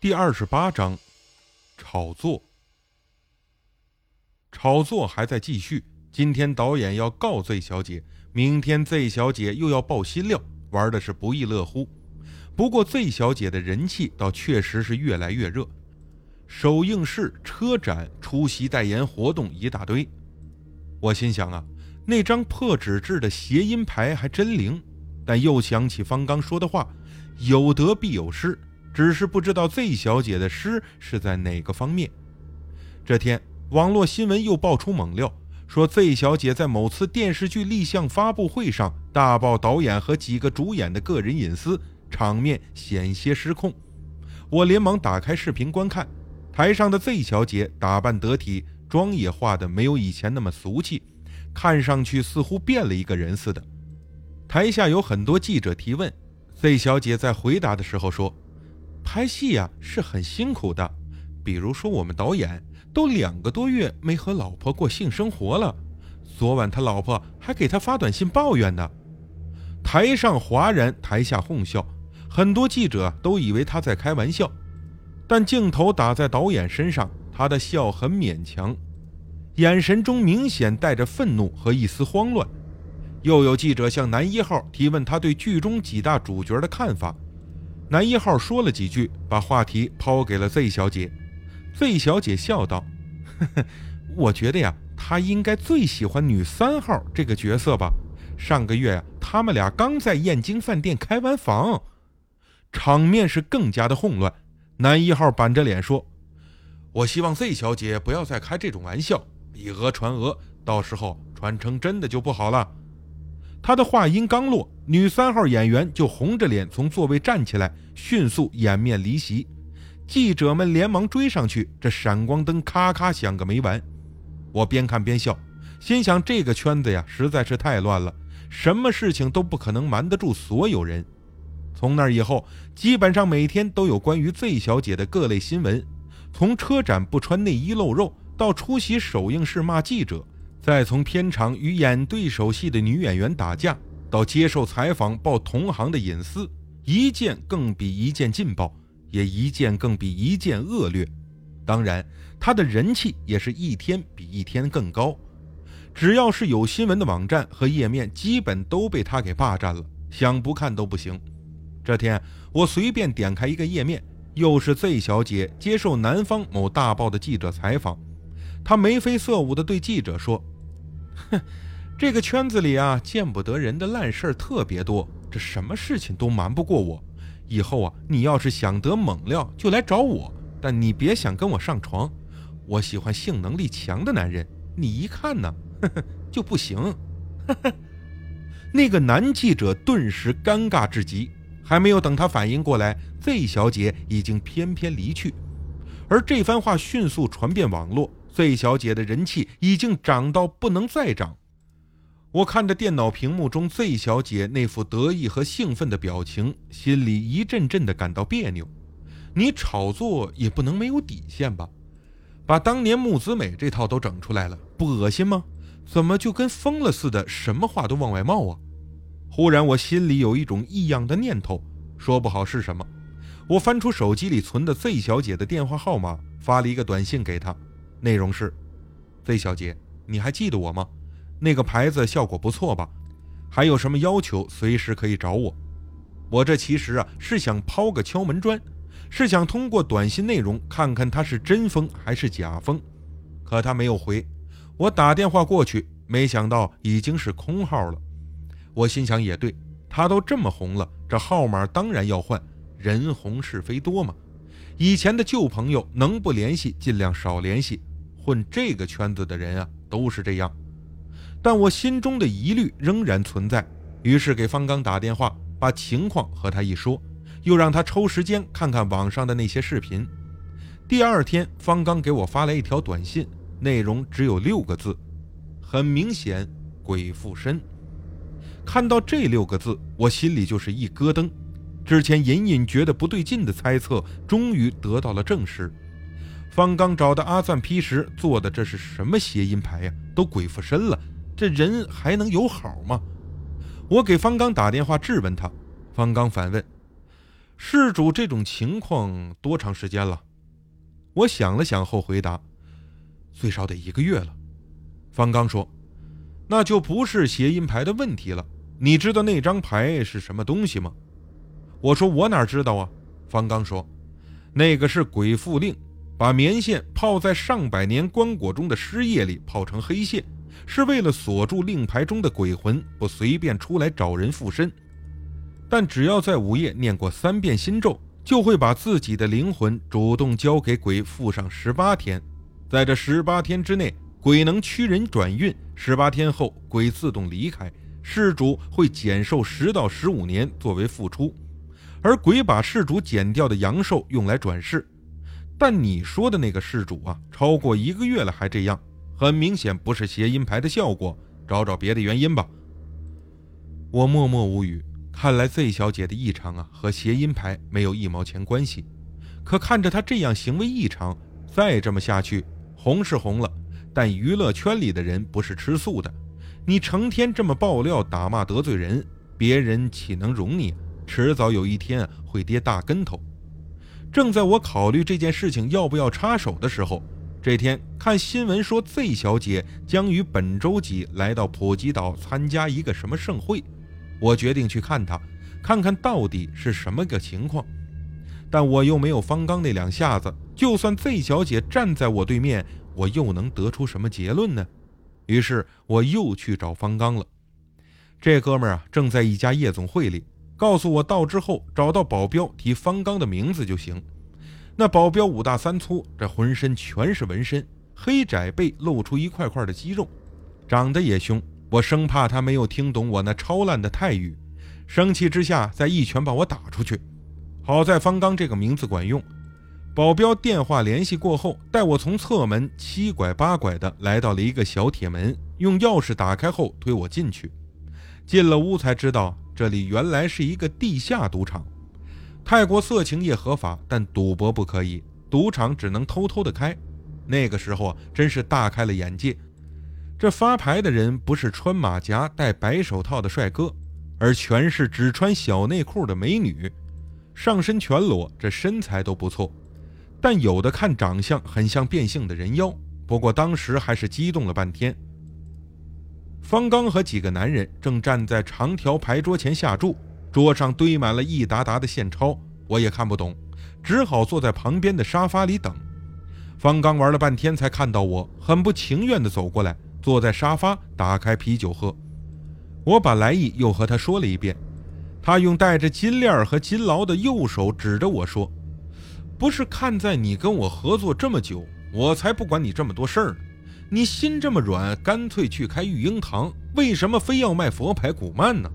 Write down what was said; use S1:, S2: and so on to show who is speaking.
S1: 第二十八章，炒作。炒作还在继续。今天导演要告 Z 小姐，明天 Z 小姐又要爆新料，玩的是不亦乐乎。不过 Z 小姐的人气倒确实是越来越热，首映式、车展、出席代言活动一大堆。我心想啊，那张破纸质的谐音牌还真灵。但又想起方刚说的话：“有得必有失。”只是不知道 Z 小姐的诗是在哪个方面。这天，网络新闻又爆出猛料，说 Z 小姐在某次电视剧立项发布会上大爆导演和几个主演的个人隐私，场面险些失控。我连忙打开视频观看，台上的 Z 小姐打扮得体，妆也化得没有以前那么俗气，看上去似乎变了一个人似的。台下有很多记者提问，Z 小姐在回答的时候说。拍戏呀是很辛苦的，比如说我们导演都两个多月没和老婆过性生活了，昨晚他老婆还给他发短信抱怨呢。台上哗然，台下哄笑，很多记者都以为他在开玩笑，但镜头打在导演身上，他的笑很勉强，眼神中明显带着愤怒和一丝慌乱。又有记者向男一号提问他对剧中几大主角的看法。男一号说了几句，把话题抛给了 Z 小姐。Z 小姐笑道：“呵呵，我觉得呀，他应该最喜欢女三号这个角色吧。上个月呀，他们俩刚在燕京饭店开完房，场面是更加的混乱。男一号板着脸说：‘我希望 Z 小姐不要再开这种玩笑，以讹传讹，到时候传成真的就不好了。’他的话音刚落。”女三号演员就红着脸从座位站起来，迅速掩面离席。记者们连忙追上去，这闪光灯咔咔响个没完。我边看边笑，心想这个圈子呀实在是太乱了，什么事情都不可能瞒得住所有人。从那以后，基本上每天都有关于 Z 小姐的各类新闻，从车展不穿内衣露肉，到出席首映式骂记者，再从片场与演对手戏的女演员打架。到接受采访爆同行的隐私，一件更比一件劲爆，也一件更比一件恶劣。当然，他的人气也是一天比一天更高。只要是有新闻的网站和页面，基本都被他给霸占了，想不看都不行。这天，我随便点开一个页面，又是 Z 小姐接受南方某大报的记者采访，她眉飞色舞地对记者说：“哼。”这个圈子里啊，见不得人的烂事儿特别多，这什么事情都瞒不过我。以后啊，你要是想得猛料，就来找我，但你别想跟我上床。我喜欢性能力强的男人，你一看呢，呵 呵就不行。呵呵。那个男记者顿时尴尬至极，还没有等他反应过来，Z 小姐已经翩翩离去。而这番话迅速传遍网络，Z 小姐的人气已经涨到不能再涨。我看着电脑屏幕中 Z 小姐那副得意和兴奋的表情，心里一阵阵的感到别扭。你炒作也不能没有底线吧？把当年木子美这套都整出来了，不恶心吗？怎么就跟疯了似的，什么话都往外冒啊？忽然我心里有一种异样的念头，说不好是什么。我翻出手机里存的 Z 小姐的电话号码，发了一个短信给她，内容是：Z 小姐，你还记得我吗？那个牌子效果不错吧？还有什么要求，随时可以找我。我这其实啊是想抛个敲门砖，是想通过短信内容看看他是真疯还是假疯。可他没有回，我打电话过去，没想到已经是空号了。我心想也对，他都这么红了，这号码当然要换。人红是非多嘛，以前的旧朋友能不联系尽量少联系。混这个圈子的人啊都是这样。但我心中的疑虑仍然存在，于是给方刚打电话，把情况和他一说，又让他抽时间看看网上的那些视频。第二天，方刚给我发来一条短信，内容只有六个字，很明显，鬼附身。看到这六个字，我心里就是一咯噔，之前隐隐觉得不对劲的猜测，终于得到了证实。方刚找的阿赞批时做的这是什么谐音牌呀？都鬼附身了！这人还能有好吗？我给方刚打电话质问他，方刚反问：“事主这种情况多长时间了？我想了想后回答：“最少得一个月了。”方刚说：“那就不是谐音牌的问题了。你知道那张牌是什么东西吗？”我说：“我哪知道啊？”方刚说：“那个是鬼附令，把棉线泡在上百年棺椁中的尸液里泡成黑线，是为了锁住令牌中的鬼魂，不随便出来找人附身。”但只要在午夜念过三遍心咒，就会把自己的灵魂主动交给鬼附上十八天，在这十八天之内，鬼能驱人转运；十八天后，鬼自动离开，事主会减寿十到十五年作为付出，而鬼把事主减掉的阳寿用来转世。但你说的那个事主啊，超过一个月了还这样，很明显不是谐音牌的效果，找找别的原因吧。我默默无语。看来 Z 小姐的异常啊，和谐音牌没有一毛钱关系。可看着她这样行为异常，再这么下去，红是红了，但娱乐圈里的人不是吃素的。你成天这么爆料、打骂、得罪人，别人岂能容你？迟早有一天会跌大跟头。正在我考虑这件事情要不要插手的时候，这天看新闻说 Z 小姐将于本周几来到普吉岛参加一个什么盛会。我决定去看她，看看到底是什么个情况。但我又没有方刚那两下子，就算 Z 小姐站在我对面，我又能得出什么结论呢？于是我又去找方刚了。这哥们儿啊，正在一家夜总会里，告诉我到之后找到保镖，提方刚的名字就行。那保镖五大三粗，这浑身全是纹身，黑窄背露出一块块的肌肉，长得也凶。我生怕他没有听懂我那超烂的泰语，生气之下再一拳把我打出去。好在方刚这个名字管用，保镖电话联系过后，带我从侧门七拐八拐的来到了一个小铁门，用钥匙打开后推我进去。进了屋才知道，这里原来是一个地下赌场。泰国色情业合法，但赌博不可以，赌场只能偷偷的开。那个时候啊，真是大开了眼界。这发牌的人不是穿马甲、戴白手套的帅哥，而全是只穿小内裤的美女，上身全裸，这身材都不错。但有的看长相很像变性的人妖。不过当时还是激动了半天。方刚和几个男人正站在长条牌桌前下注，桌上堆满了一沓沓的现钞，我也看不懂，只好坐在旁边的沙发里等。方刚玩了半天才看到我，很不情愿地走过来。坐在沙发，打开啤酒喝。我把来意又和他说了一遍。他用带着金链和金劳的右手指着我说：“不是看在你跟我合作这么久，我才不管你这么多事儿呢。你心这么软，干脆去开育婴堂，为什么非要卖佛牌古曼呢？”